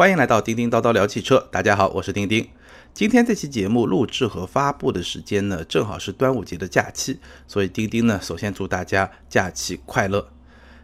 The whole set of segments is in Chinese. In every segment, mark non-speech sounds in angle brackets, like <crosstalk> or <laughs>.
欢迎来到叮叮叨叨聊汽车，大家好，我是叮叮。今天这期节目录制和发布的时间呢，正好是端午节的假期，所以钉钉呢，首先祝大家假期快乐。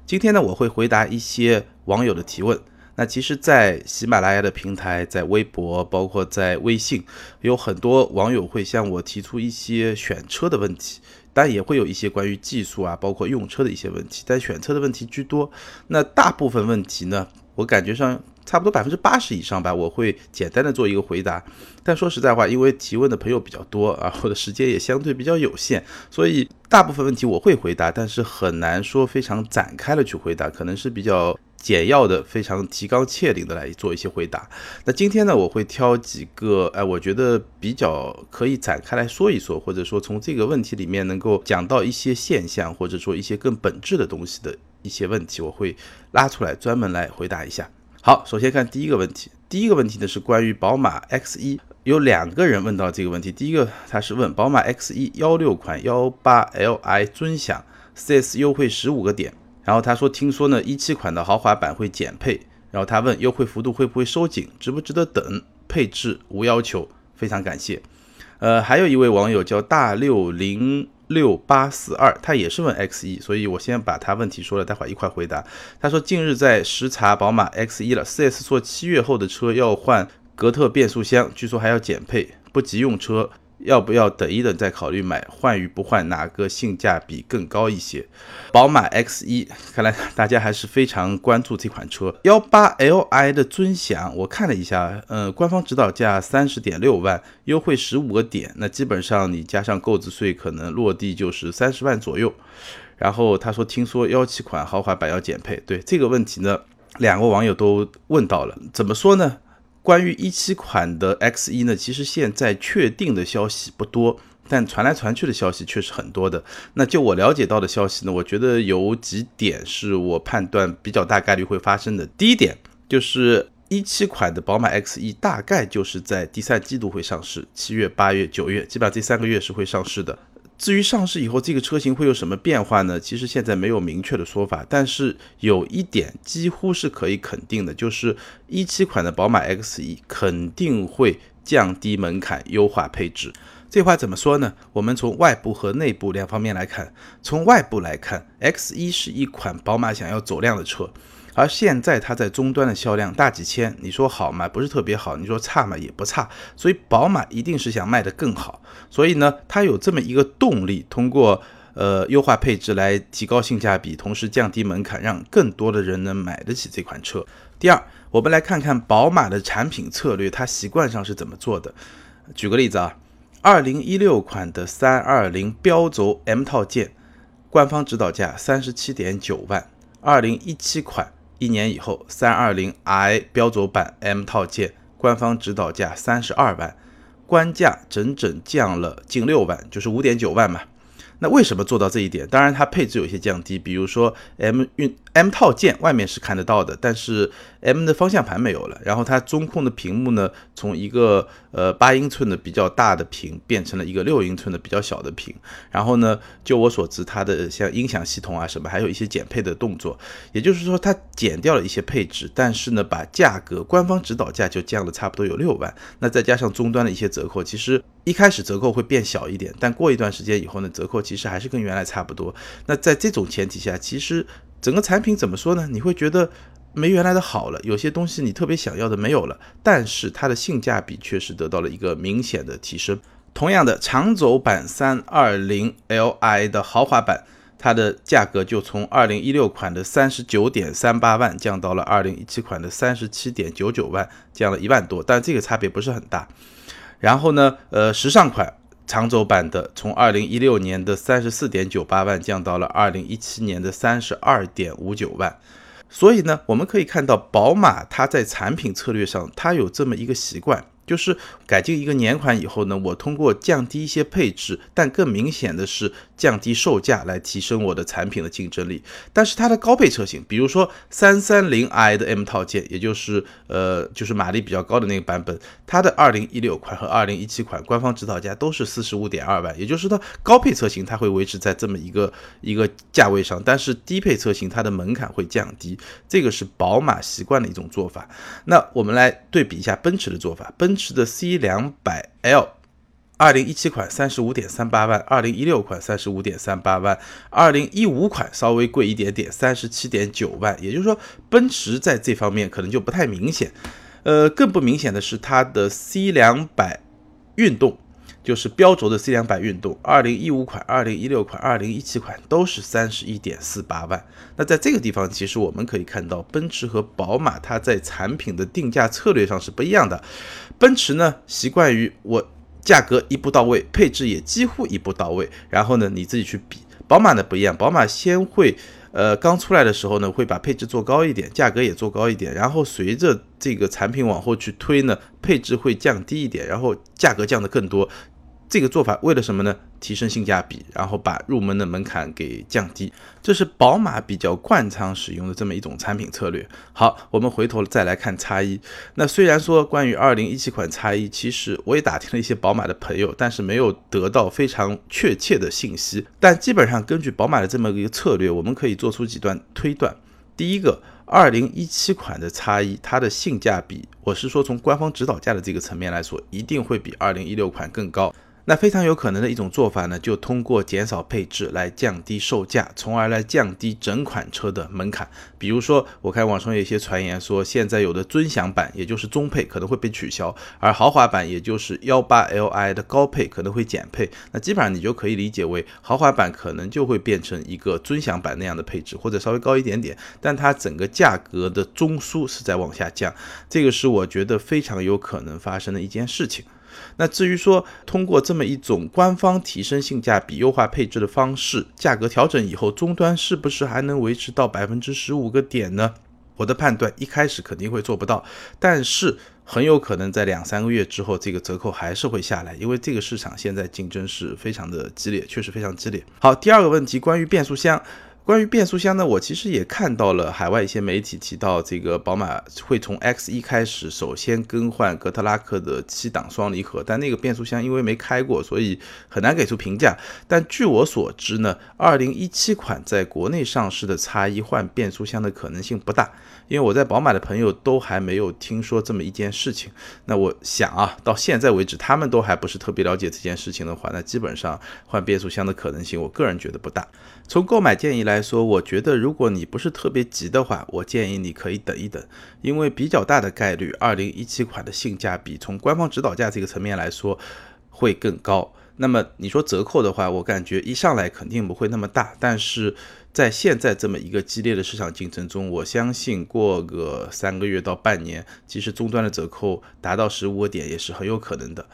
今天呢，我会回答一些网友的提问。那其实，在喜马拉雅的平台，在微博，包括在微信，有很多网友会向我提出一些选车的问题，但也会有一些关于技术啊，包括用车的一些问题，但选车的问题居多。那大部分问题呢，我感觉上。差不多百分之八十以上吧，我会简单的做一个回答。但说实在话，因为提问的朋友比较多啊，<laughs> 我的时间也相对比较有限，所以大部分问题我会回答，但是很难说非常展开的去回答，可能是比较简要的、非常提纲挈领的来做一些回答。那今天呢，我会挑几个，哎，我觉得比较可以展开来说一说，或者说从这个问题里面能够讲到一些现象，或者说一些更本质的东西的一些问题，我会拉出来专门来回答一下。好，首先看第一个问题。第一个问题呢是关于宝马 X1，有两个人问到这个问题。第一个他是问宝马 X1 幺六款幺八 Li 尊享 4S 优惠十五个点，然后他说听说呢一七款的豪华版会减配，然后他问优惠幅度会不会收紧，值不值得等？配置无要求，非常感谢。呃，还有一位网友叫大六零。六八四二，他也是问 X 一，所以我先把他问题说了，待会儿一块回答。他说近日在实查宝马 X 一了，4S 做七月后的车要换格特变速箱，据说还要减配，不急用车。要不要等一等再考虑买？换与不换，哪个性价比更高一些？宝马 X1，看来大家还是非常关注这款车。幺八 Li 的尊享，我看了一下，呃，官方指导价三十点六万，优惠十五个点，那基本上你加上购置税，可能落地就是三十万左右。然后他说，听说幺七款豪华版要减配，对这个问题呢，两个网友都问到了，怎么说呢？关于一七款的 X 一呢，其实现在确定的消息不多，但传来传去的消息却是很多的。那就我了解到的消息呢，我觉得有几点是我判断比较大概率会发生的。第一点就是一七款的宝马 X 一大概就是在第三季度会上市，七月、八月、九月，基本上这三个月是会上市的。至于上市以后这个车型会有什么变化呢？其实现在没有明确的说法，但是有一点几乎是可以肯定的，就是一七款的宝马 X1 肯定会降低门槛、优化配置。这话怎么说呢？我们从外部和内部两方面来看。从外部来看，X1 是一款宝马想要走量的车。而现在它在终端的销量大几千，你说好嘛？不是特别好，你说差嘛？也不差。所以宝马一定是想卖得更好，所以呢，它有这么一个动力，通过呃优化配置来提高性价比，同时降低门槛，让更多的人能买得起这款车。第二，我们来看看宝马的产品策略，它习惯上是怎么做的。举个例子啊，二零一六款的三二零标轴 M 套件，官方指导价三十七点九万，二零一七款。一年以后，三二零 i 标轴版 M 套件官方指导价三十二万，官价整整降了近六万，就是五点九万嘛。那为什么做到这一点？当然，它配置有些降低，比如说 M 运 M 套件外面是看得到的，但是 M 的方向盘没有了。然后它中控的屏幕呢，从一个呃八英寸的比较大的屏变成了一个六英寸的比较小的屏。然后呢，就我所知，它的像音响系统啊什么，还有一些减配的动作。也就是说，它减掉了一些配置，但是呢，把价格官方指导价就降了差不多有六万。那再加上终端的一些折扣，其实一开始折扣会变小一点，但过一段时间以后呢，折扣。其实还是跟原来差不多。那在这种前提下，其实整个产品怎么说呢？你会觉得没原来的好了，有些东西你特别想要的没有了，但是它的性价比确实得到了一个明显的提升。同样的，长轴版三二零 Li 的豪华版，它的价格就从二零一六款的三十九点三八万降到了二零一七款的三十七点九九万，降了一万多，但这个差别不是很大。然后呢，呃，时尚款。长轴版的从二零一六年的三十四点九八万降到了二零一七年的三十二点五九万，所以呢，我们可以看到宝马它在产品策略上，它有这么一个习惯，就是改进一个年款以后呢，我通过降低一些配置，但更明显的是降低售价来提升我的产品的竞争力。但是它的高配车型，比如说三三零 i 的 M 套件，也就是呃就是马力比较高的那个版本，它的二零一六款和二零一七款官方指导价都是四十五点二万，也就是说高配车型它会维持在这么一个一个价位上，但是低配车型它的门槛会降低，这个是宝马习惯的一种做法。那我们来对比一下奔驰的做法，奔奔驰的 C 两百 L，二零一七款三十五点三八万，二零一六款三十五点三八万，二零一五款稍微贵一点点，三十七点九万。也就是说，奔驰在这方面可能就不太明显。呃，更不明显的是它的 C 两百运动。就是标轴的 C 两百运动，二零一五款、二零一六款、二零一七款都是三十一点四八万。那在这个地方，其实我们可以看到，奔驰和宝马它在产品的定价策略上是不一样的。奔驰呢，习惯于我价格一步到位，配置也几乎一步到位，然后呢你自己去比。宝马呢不一样，宝马先会。呃，刚出来的时候呢，会把配置做高一点，价格也做高一点，然后随着这个产品往后去推呢，配置会降低一点，然后价格降得更多。这个做法为了什么呢？提升性价比，然后把入门的门槛给降低，这是宝马比较惯常使用的这么一种产品策略。好，我们回头再来看叉一。那虽然说关于二零一七款叉一，其实我也打听了一些宝马的朋友，但是没有得到非常确切的信息。但基本上根据宝马的这么一个策略，我们可以做出几段推断。第一个，二零一七款的叉一，它的性价比，我是说从官方指导价的这个层面来说，一定会比二零一六款更高。那非常有可能的一种做法呢，就通过减少配置来降低售价，从而来降低整款车的门槛。比如说，我看网上有一些传言说，现在有的尊享版，也就是中配可能会被取消，而豪华版，也就是幺八 Li 的高配可能会减配。那基本上你就可以理解为，豪华版可能就会变成一个尊享版那样的配置，或者稍微高一点点，但它整个价格的中枢是在往下降。这个是我觉得非常有可能发生的一件事情。那至于说通过这么一种官方提升性价比、优化配置的方式，价格调整以后，终端是不是还能维持到百分之十五个点呢？我的判断一开始肯定会做不到，但是很有可能在两三个月之后，这个折扣还是会下来，因为这个市场现在竞争是非常的激烈，确实非常激烈。好，第二个问题，关于变速箱。关于变速箱呢，我其实也看到了海外一些媒体提到，这个宝马会从 X 一开始首先更换格特拉克的七档双离合，但那个变速箱因为没开过，所以很难给出评价。但据我所知呢，二零一七款在国内上市的叉一换变速箱的可能性不大，因为我在宝马的朋友都还没有听说这么一件事情。那我想啊，到现在为止他们都还不是特别了解这件事情的话，那基本上换变速箱的可能性，我个人觉得不大。从购买建议来来说，我觉得如果你不是特别急的话，我建议你可以等一等，因为比较大的概率，二零一七款的性价比从官方指导价这个层面来说会更高。那么你说折扣的话，我感觉一上来肯定不会那么大，但是在现在这么一个激烈的市场竞争中，我相信过个三个月到半年，其实终端的折扣达到十五个点也是很有可能的。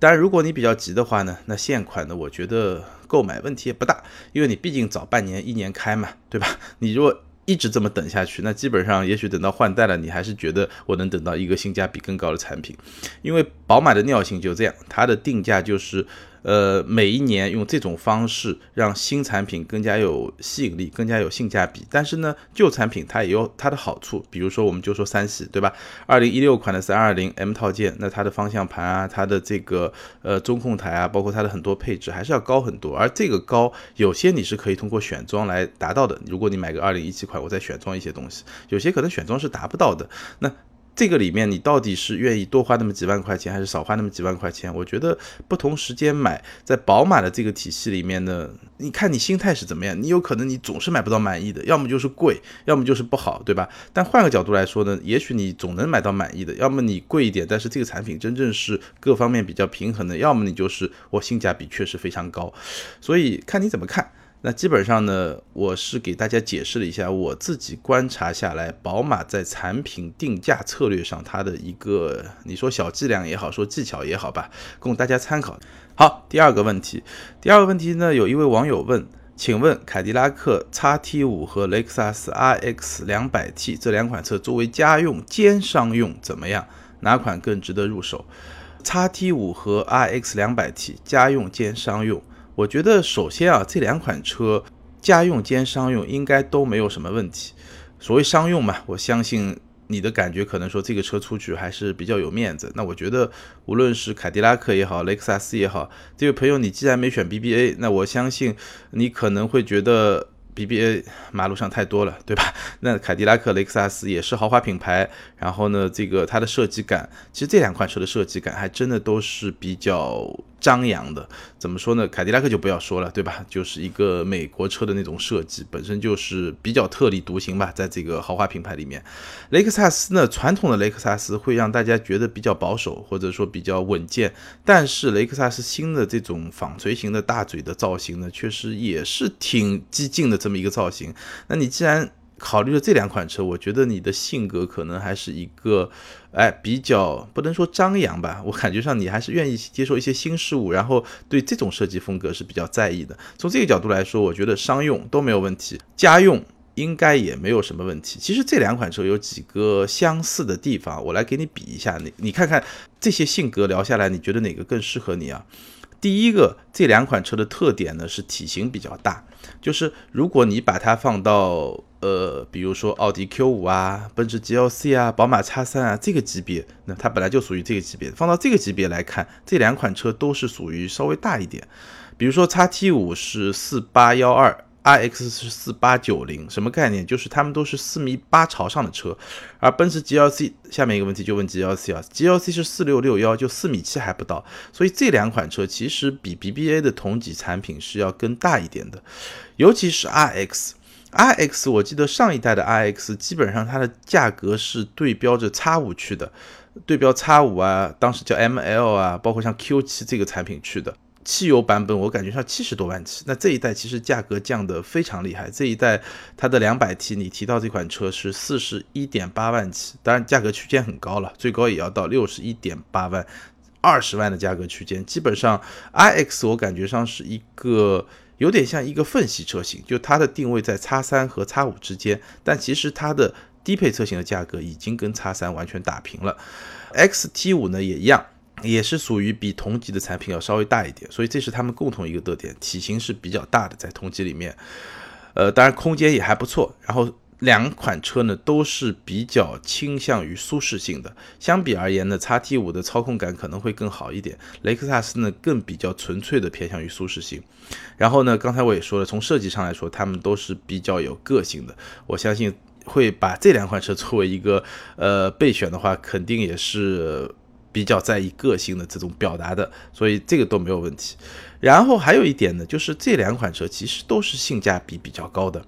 当然，如果你比较急的话呢，那现款呢，我觉得购买问题也不大，因为你毕竟早半年、一年开嘛，对吧？<laughs> 你如果一直这么等下去，那基本上也许等到换代了，你还是觉得我能等到一个性价比更高的产品，因为宝马的尿性就这样，它的定价就是。呃，每一年用这种方式让新产品更加有吸引力，更加有性价比。但是呢，旧产品它也有它的好处，比如说我们就说三系，对吧？二零一六款的三二零 M 套件，那它的方向盘啊，它的这个呃中控台啊，包括它的很多配置还是要高很多。而这个高，有些你是可以通过选装来达到的。如果你买个二零一七款，我再选装一些东西，有些可能选装是达不到的。那这个里面你到底是愿意多花那么几万块钱，还是少花那么几万块钱？我觉得不同时间买，在宝马的这个体系里面呢，你看你心态是怎么样？你有可能你总是买不到满意的，要么就是贵，要么就是不好，对吧？但换个角度来说呢，也许你总能买到满意的，要么你贵一点，但是这个产品真正是各方面比较平衡的，要么你就是我性价比确实非常高，所以看你怎么看。那基本上呢，我是给大家解释了一下我自己观察下来，宝马在产品定价策略上它的一个，你说小伎俩也好，说技巧也好吧，供大家参考。好，第二个问题，第二个问题呢，有一位网友问，请问凯迪拉克 XT5 和雷克萨斯 RX 200T 这两款车作为家用兼商用怎么样？哪款更值得入手？叉 T 五和 RX 两百 T 家用兼商用，我觉得首先啊，这两款车家用兼商用应该都没有什么问题。所谓商用嘛，我相信你的感觉可能说这个车出去还是比较有面子。那我觉得无论是凯迪拉克也好，雷克萨斯也好，这位朋友你既然没选 BBA，那我相信你可能会觉得。BBA 马路上太多了，对吧？<laughs> 那凯迪拉克、雷克萨斯也是豪华品牌，然后呢，这个它的设计感，其实这两款车的设计感还真的都是比较。张扬的，怎么说呢？凯迪拉克就不要说了，对吧？就是一个美国车的那种设计，本身就是比较特立独行吧，在这个豪华品牌里面。雷克萨斯呢，传统的雷克萨斯会让大家觉得比较保守，或者说比较稳健。但是雷克萨斯新的这种纺锤形的大嘴的造型呢，确实也是挺激进的这么一个造型。那你既然考虑了这两款车，我觉得你的性格可能还是一个，哎，比较不能说张扬吧，我感觉上你还是愿意接受一些新事物，然后对这种设计风格是比较在意的。从这个角度来说，我觉得商用都没有问题，家用应该也没有什么问题。其实这两款车有几个相似的地方，我来给你比一下，你你看看这些性格聊下来，你觉得哪个更适合你啊？第一个，这两款车的特点呢是体型比较大，就是如果你把它放到呃，比如说奥迪 Q 五啊、奔驰 GLC 啊、宝马 X 三啊这个级别，那它本来就属于这个级别，放到这个级别来看，这两款车都是属于稍微大一点，比如说 X T 五是四八幺二。RX 是四八九零，什么概念？就是它们都是四米八朝上的车，而奔驰 GLC 下面一个问题就问 GLC 啊，GLC 是四六六幺，就四米七还不到，所以这两款车其实比 BBA 的同级产品是要更大一点的，尤其是 RX，RX 我记得上一代的 RX 基本上它的价格是对标着 X 五去的，对标 X 五啊，当时叫 ML 啊，包括像 Q 七这个产品去的。汽油版本我感觉上七十多万起，那这一代其实价格降得非常厉害。这一代它的两百 T，你提到这款车是四十一点八万起，当然价格区间很高了，最高也要到六十一点八万，二十万的价格区间。基本上 iX 我感觉上是一个有点像一个缝隙车型，就它的定位在叉三和叉五之间，但其实它的低配车型的价格已经跟叉三完全打平了。XT 五呢也一样。也是属于比同级的产品要稍微大一点，所以这是他们共同一个特点，体型是比较大的，在同级里面，呃，当然空间也还不错。然后两款车呢都是比较倾向于舒适性的，相比而言呢，叉 T 五的操控感可能会更好一点，雷克萨斯呢更比较纯粹的偏向于舒适性。然后呢，刚才我也说了，从设计上来说，他们都是比较有个性的，我相信会把这两款车作为一个呃备选的话，肯定也是。比较在意个性的这种表达的，所以这个都没有问题。然后还有一点呢，就是这两款车其实都是性价比比较高的。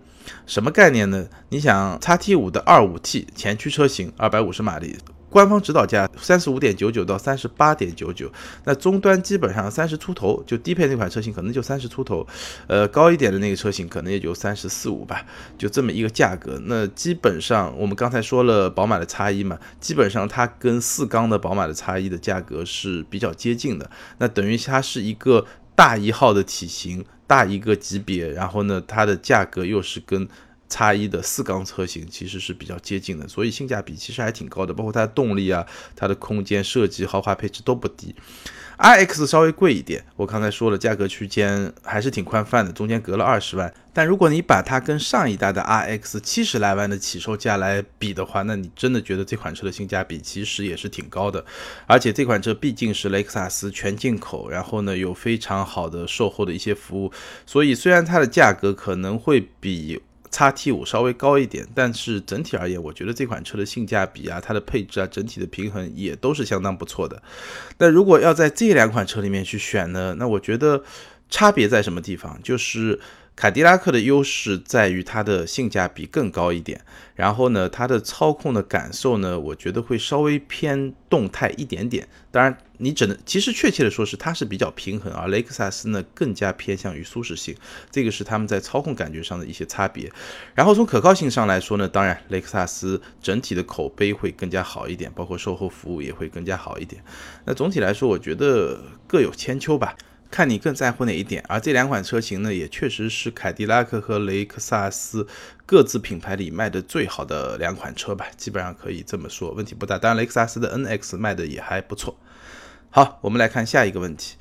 什么概念呢？你想，叉 T 五的二五 T 前驱车型，二百五十马力。官方指导价三十五点九九到三十八点九九，那终端基本上三十出头，就低配那款车型可能就三十出头，呃，高一点的那个车型可能也就三十四五吧，就这么一个价格。那基本上我们刚才说了宝马的叉一嘛，基本上它跟四缸的宝马的叉一的价格是比较接近的，那等于它是一个大一号的体型，大一个级别，然后呢，它的价格又是跟。叉一的四缸车型其实是比较接近的，所以性价比其实还挺高的，包括它的动力啊、它的空间设计、豪华配置都不低。iX 稍微贵一点，我刚才说了，价格区间还是挺宽泛的，中间隔了二十万。但如果你把它跟上一代的 RX 七十来万的起售价来比的话，那你真的觉得这款车的性价比其实也是挺高的。而且这款车毕竟是雷克萨斯全进口，然后呢有非常好的售后的一些服务，所以虽然它的价格可能会比。叉 T 五稍微高一点，但是整体而言，我觉得这款车的性价比啊，它的配置啊，整体的平衡也都是相当不错的。那如果要在这两款车里面去选呢，那我觉得差别在什么地方？就是。凯迪拉克的优势在于它的性价比更高一点，然后呢，它的操控的感受呢，我觉得会稍微偏动态一点点。当然，你只能其实确切的说是它是比较平衡，而雷克萨斯呢更加偏向于舒适性，这个是他们在操控感觉上的一些差别。然后从可靠性上来说呢，当然雷克萨斯整体的口碑会更加好一点，包括售后服务也会更加好一点。那总体来说，我觉得各有千秋吧。看你更在乎哪一点，而这两款车型呢，也确实是凯迪拉克和雷克萨斯各自品牌里卖的最好的两款车吧，基本上可以这么说，问题不大。当然，雷克萨斯的 NX 卖的也还不错。好，我们来看下一个问题。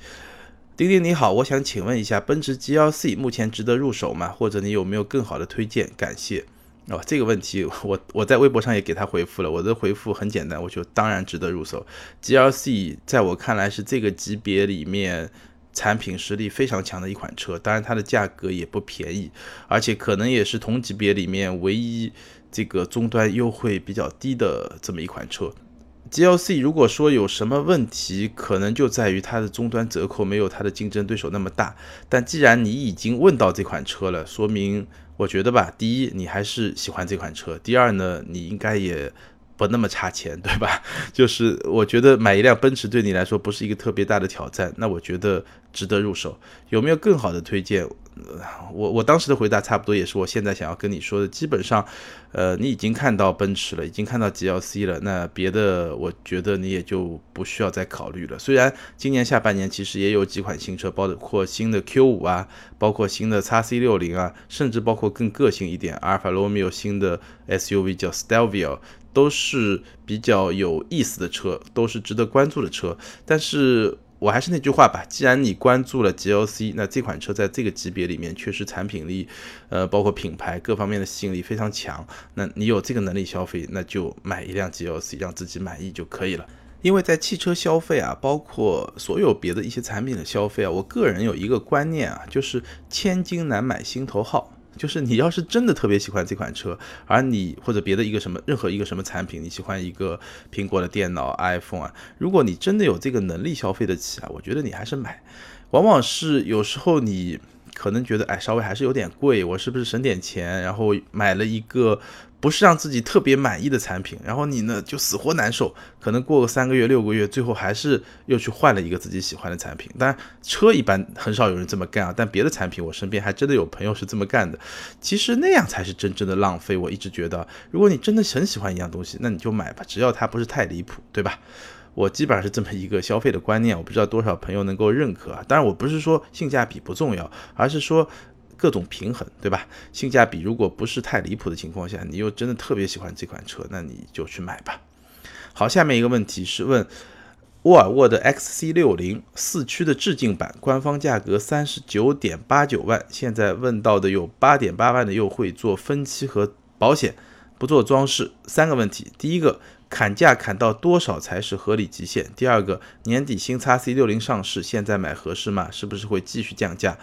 丁丁你好，我想请问一下，奔驰 GLC 目前值得入手吗？或者你有没有更好的推荐？感谢。哦，这个问题我我在微博上也给他回复了，我的回复很简单，我就当然值得入手。GLC 在我看来是这个级别里面产品实力非常强的一款车，当然它的价格也不便宜，而且可能也是同级别里面唯一这个终端优惠比较低的这么一款车。GLC 如果说有什么问题，可能就在于它的终端折扣没有它的竞争对手那么大。但既然你已经问到这款车了，说明。我觉得吧，第一，你还是喜欢这款车；第二呢，你应该也不那么差钱，对吧？<laughs> 就是我觉得买一辆奔驰对你来说不是一个特别大的挑战，那我觉得值得入手。有没有更好的推荐？我我当时的回答差不多也是我现在想要跟你说的，基本上，呃，你已经看到奔驰了，已经看到 GLC 了，那别的我觉得你也就不需要再考虑了。虽然今年下半年其实也有几款新车，包括新的 Q 五啊，包括新的 x C 六零啊，甚至包括更个性一点，阿尔法罗密欧新的 SUV 叫 Stelvio，都是比较有意思的车，都是值得关注的车，但是。我还是那句话吧，既然你关注了 GLC，那这款车在这个级别里面确实产品力，呃，包括品牌各方面的吸引力非常强。那你有这个能力消费，那就买一辆 GLC，让自己满意就可以了。因为在汽车消费啊，包括所有别的一些产品的消费啊，我个人有一个观念啊，就是千金难买心头好。就是你要是真的特别喜欢这款车，而你或者别的一个什么任何一个什么产品，你喜欢一个苹果的电脑 iPhone 啊，如果你真的有这个能力消费得起啊，我觉得你还是买。往往是有时候你可能觉得哎稍微还是有点贵，我是不是省点钱，然后买了一个。不是让自己特别满意的产品，然后你呢就死活难受，可能过个三个月、六个月，最后还是又去换了一个自己喜欢的产品。当然，车一般很少有人这么干啊，但别的产品我身边还真的有朋友是这么干的。其实那样才是真正的浪费。我一直觉得，如果你真的很喜欢一样东西，那你就买吧，只要它不是太离谱，对吧？我基本上是这么一个消费的观念，我不知道多少朋友能够认可啊。当然，我不是说性价比不重要，而是说。各种平衡，对吧？性价比如果不是太离谱的情况下，你又真的特别喜欢这款车，那你就去买吧。好，下面一个问题是问沃尔沃的 XC60 四驱的致敬版，官方价格三十九点八九万，现在问到的有八点八万的优惠，做分期和保险，不做装饰。三个问题：第一个，砍价砍到多少才是合理极限？第二个，年底新叉 C60 上市，现在买合适吗？是不是会继续降价？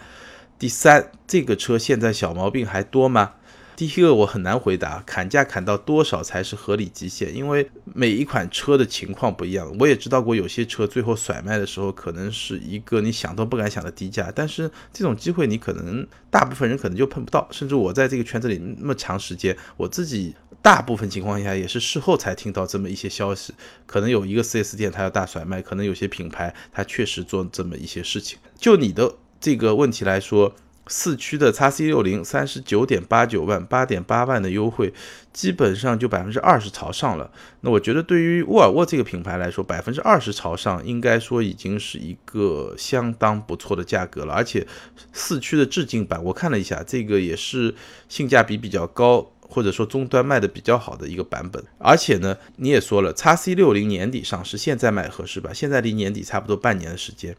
第三，这个车现在小毛病还多吗？第一个我很难回答，砍价砍到多少才是合理极限？因为每一款车的情况不一样。我也知道过有些车最后甩卖的时候，可能是一个你想都不敢想的低价，但是这种机会你可能大部分人可能就碰不到。甚至我在这个圈子里那么长时间，我自己大部分情况下也是事后才听到这么一些消息。可能有一个 4S 店它要大甩卖，可能有些品牌它确实做这么一些事情。就你的。这个问题来说，四驱的 x C 六零三十九点八九万，八点八万的优惠，基本上就百分之二十朝上了。那我觉得对于沃尔沃这个品牌来说，百分之二十朝上，应该说已经是一个相当不错的价格了。而且四驱的致敬版，我看了一下，这个也是性价比比较高，或者说终端卖的比较好的一个版本。而且呢，你也说了，x C 六零年底上市，现在买合适吧？现在离年底差不多半年的时间。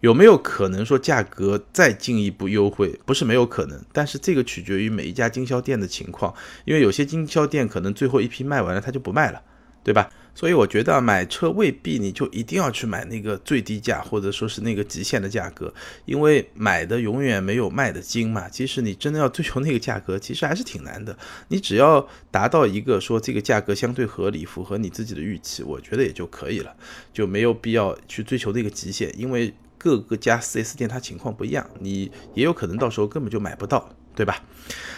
有没有可能说价格再进一步优惠？不是没有可能，但是这个取决于每一家经销店的情况，因为有些经销店可能最后一批卖完了，他就不卖了，对吧？所以我觉得买车未必你就一定要去买那个最低价，或者说是那个极限的价格，因为买的永远没有卖的精嘛。即使你真的要追求那个价格，其实还是挺难的。你只要达到一个说这个价格相对合理，符合你自己的预期，我觉得也就可以了，就没有必要去追求那个极限，因为。各个家 4S 店它情况不一样，你也有可能到时候根本就买不到，对吧？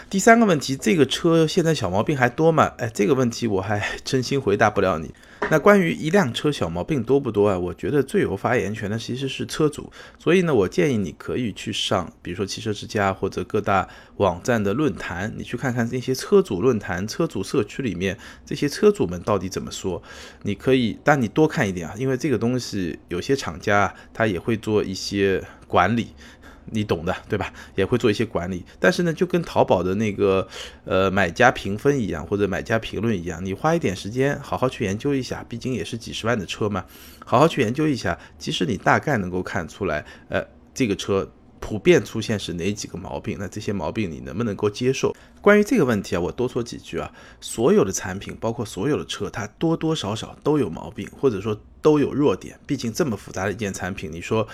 第三个问题，这个车现在小毛病还多吗？哎，这个问题我还 <laughs> 真心回答不了你。那关于一辆车小毛病多不多啊？我觉得最有发言权的其实是车主，所以呢，我建议你可以去上，比如说汽车之家或者各大网站的论坛，你去看看那些车主论坛、车主社区里面这些车主们到底怎么说。你可以，但你多看一点啊，因为这个东西有些厂家他也会做一些管理。你懂的，对吧？也会做一些管理。但是呢，就跟淘宝的那个呃买家评分一样，或者买家评论一样，你花一点时间好好去研究一下，毕竟也是几十万的车嘛，好好去研究一下，即使你大概能够看出来，呃，这个车。普遍出现是哪几个毛病？那这些毛病你能不能够接受？关于这个问题啊，我多说几句啊。所有的产品，包括所有的车，它多多少少都有毛病，或者说都有弱点。毕竟这么复杂的一件产品，你说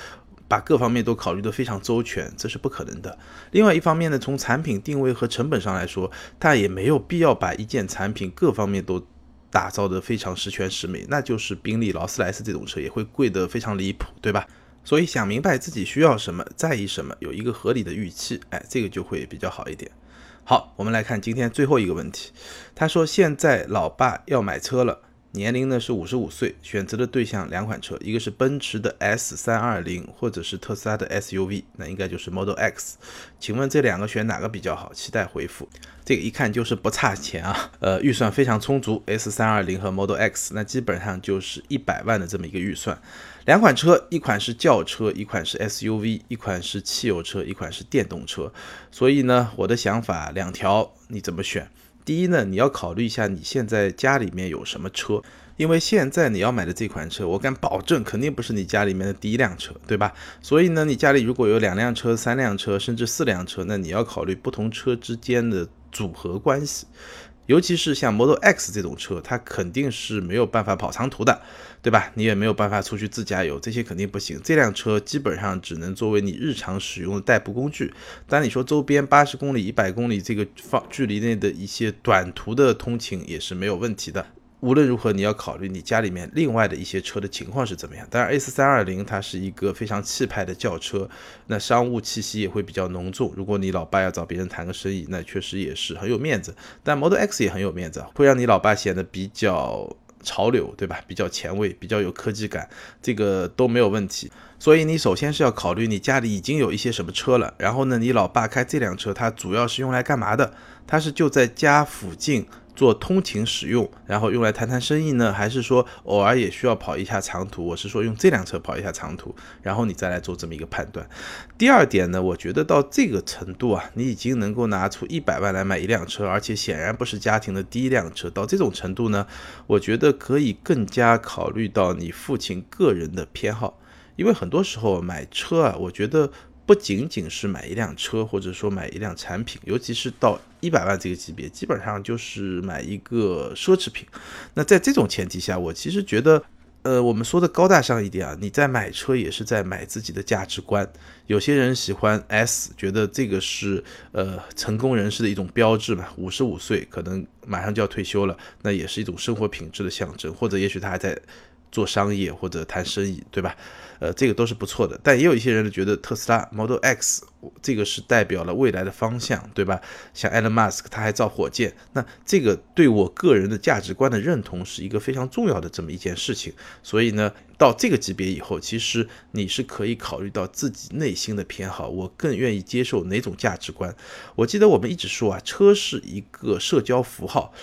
把各方面都考虑得非常周全，这是不可能的。另外一方面呢，从产品定位和成本上来说，它也没有必要把一件产品各方面都打造得非常十全十美，那就是宾利、劳斯莱斯这种车也会贵得非常离谱，对吧？所以想明白自己需要什么，在意什么，有一个合理的预期，哎，这个就会比较好一点。好，我们来看今天最后一个问题。他说现在老爸要买车了，年龄呢是五十五岁，选择的对象两款车，一个是奔驰的 S 三二零，或者是特斯拉的 SUV，那应该就是 Model X。请问这两个选哪个比较好？期待回复。这个一看就是不差钱啊，呃，预算非常充足，S 三二零和 Model X，那基本上就是一百万的这么一个预算。两款车，一款是轿车，一款是 SUV，一款是汽油车，一款是电动车。所以呢，我的想法两条，你怎么选？第一呢，你要考虑一下你现在家里面有什么车，因为现在你要买的这款车，我敢保证肯定不是你家里面的第一辆车，对吧？所以呢，你家里如果有两辆车、三辆车，甚至四辆车，那你要考虑不同车之间的组合关系。尤其是像 Model X 这种车，它肯定是没有办法跑长途的，对吧？你也没有办法出去自驾游，这些肯定不行。这辆车基本上只能作为你日常使用的代步工具。当，你说周边八十公里、一百公里这个方距离内的一些短途的通勤也是没有问题的。无论如何，你要考虑你家里面另外的一些车的情况是怎么样。当然，S 三二零它是一个非常气派的轿车，那商务气息也会比较浓重。如果你老爸要找别人谈个生意，那确实也是很有面子。但 Model X 也很有面子，会让你老爸显得比较潮流，对吧？比较前卫，比较有科技感，这个都没有问题。所以你首先是要考虑你家里已经有一些什么车了，然后呢，你老爸开这辆车，它主要是用来干嘛的？它是就在家附近。做通勤使用，然后用来谈谈生意呢，还是说偶尔也需要跑一下长途？我是说用这辆车跑一下长途，然后你再来做这么一个判断。第二点呢，我觉得到这个程度啊，你已经能够拿出一百万来买一辆车，而且显然不是家庭的第一辆车。到这种程度呢，我觉得可以更加考虑到你父亲个人的偏好，因为很多时候买车啊，我觉得。不仅仅是买一辆车，或者说买一辆产品，尤其是到一百万这个级别，基本上就是买一个奢侈品。那在这种前提下，我其实觉得，呃，我们说的高大上一点啊，你在买车也是在买自己的价值观。有些人喜欢 S，觉得这个是呃成功人士的一种标志嘛。五十五岁可能马上就要退休了，那也是一种生活品质的象征，或者也许他还在。做商业或者谈生意，对吧？呃，这个都是不错的。但也有一些人觉得特斯拉 Model X 这个是代表了未来的方向，对吧？像 Elon Musk 他还造火箭，那这个对我个人的价值观的认同是一个非常重要的这么一件事情。所以呢，到这个级别以后，其实你是可以考虑到自己内心的偏好，我更愿意接受哪种价值观。我记得我们一直说啊，车是一个社交符号，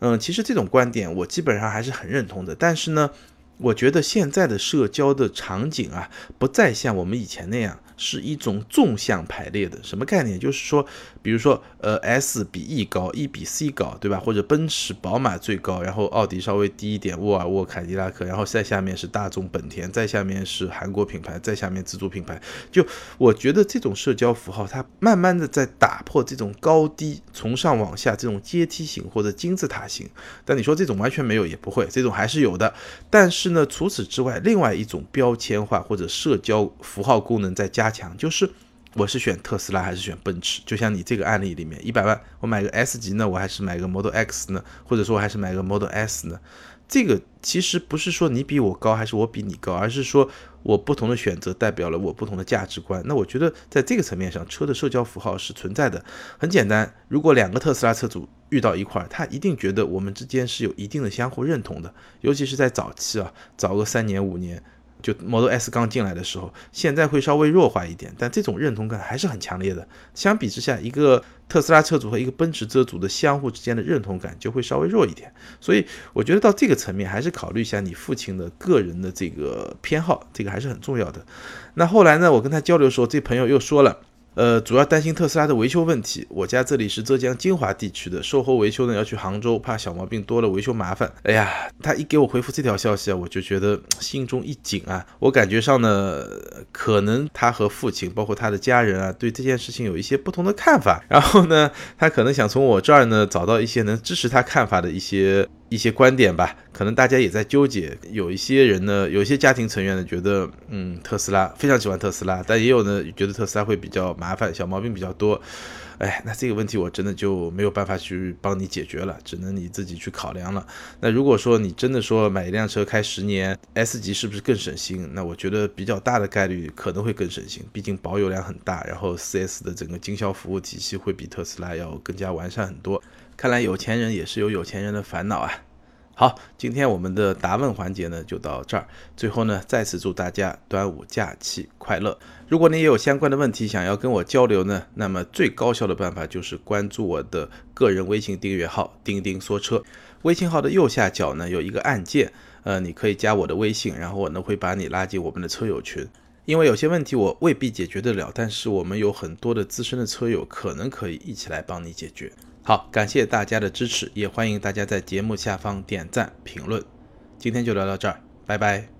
嗯，其实这种观点我基本上还是很认同的。但是呢。我觉得现在的社交的场景啊，不再像我们以前那样。是一种纵向排列的什么概念？就是说，比如说，呃，S 比 E 高，E 比 C 高，对吧？或者奔驰、宝马最高，然后奥迪稍微低一点，沃尔沃、凯迪拉克，然后再下面是大众、本田，再下面是韩国品牌，再下面自主品牌。就我觉得这种社交符号，它慢慢的在打破这种高低、从上往下这种阶梯型或者金字塔型。但你说这种完全没有也不会，这种还是有的。但是呢，除此之外，另外一种标签化或者社交符号功能在加。加强就是，我是选特斯拉还是选奔驰？就像你这个案例里面，一百万我买个 S 级呢，我还是买个 Model X 呢？或者说我还是买个 Model S 呢？这个其实不是说你比我高还是我比你高，而是说我不同的选择代表了我不同的价值观。那我觉得在这个层面上，车的社交符号是存在的。很简单，如果两个特斯拉车主遇到一块儿，他一定觉得我们之间是有一定的相互认同的，尤其是在早期啊，早个三年五年。就 Model S 刚进来的时候，现在会稍微弱化一点，但这种认同感还是很强烈的。相比之下，一个特斯拉车主和一个奔驰车主的相互之间的认同感就会稍微弱一点。所以我觉得到这个层面，还是考虑一下你父亲的个人的这个偏好，这个还是很重要的。那后来呢，我跟他交流的时候，这朋友又说了。呃，主要担心特斯拉的维修问题。我家这里是浙江金华地区的，售后维修呢要去杭州，怕小毛病多了维修麻烦。哎呀，他一给我回复这条消息啊，我就觉得心中一紧啊。我感觉上呢，可能他和父亲，包括他的家人啊，对这件事情有一些不同的看法。然后呢，他可能想从我这儿呢找到一些能支持他看法的一些。一些观点吧，可能大家也在纠结。有一些人呢，有一些家庭成员呢，觉得嗯，特斯拉非常喜欢特斯拉，但也有呢，觉得特斯拉会比较麻烦，小毛病比较多。哎，那这个问题我真的就没有办法去帮你解决了，只能你自己去考量了。那如果说你真的说买一辆车开十年，S 级是不是更省心？那我觉得比较大的概率可能会更省心，毕竟保有量很大，然后 4S 的整个经销服务体系会比特斯拉要更加完善很多。看来有钱人也是有有钱人的烦恼啊。好，今天我们的答问环节呢就到这儿。最后呢，再次祝大家端午假期快乐。如果你也有相关的问题想要跟我交流呢，那么最高效的办法就是关注我的个人微信订阅号“钉钉说车”。微信号的右下角呢有一个按键，呃，你可以加我的微信，然后我呢会把你拉进我们的车友群。因为有些问题我未必解决得了，但是我们有很多的资深的车友可能可以一起来帮你解决。好，感谢大家的支持，也欢迎大家在节目下方点赞评论。今天就聊到这儿，拜拜。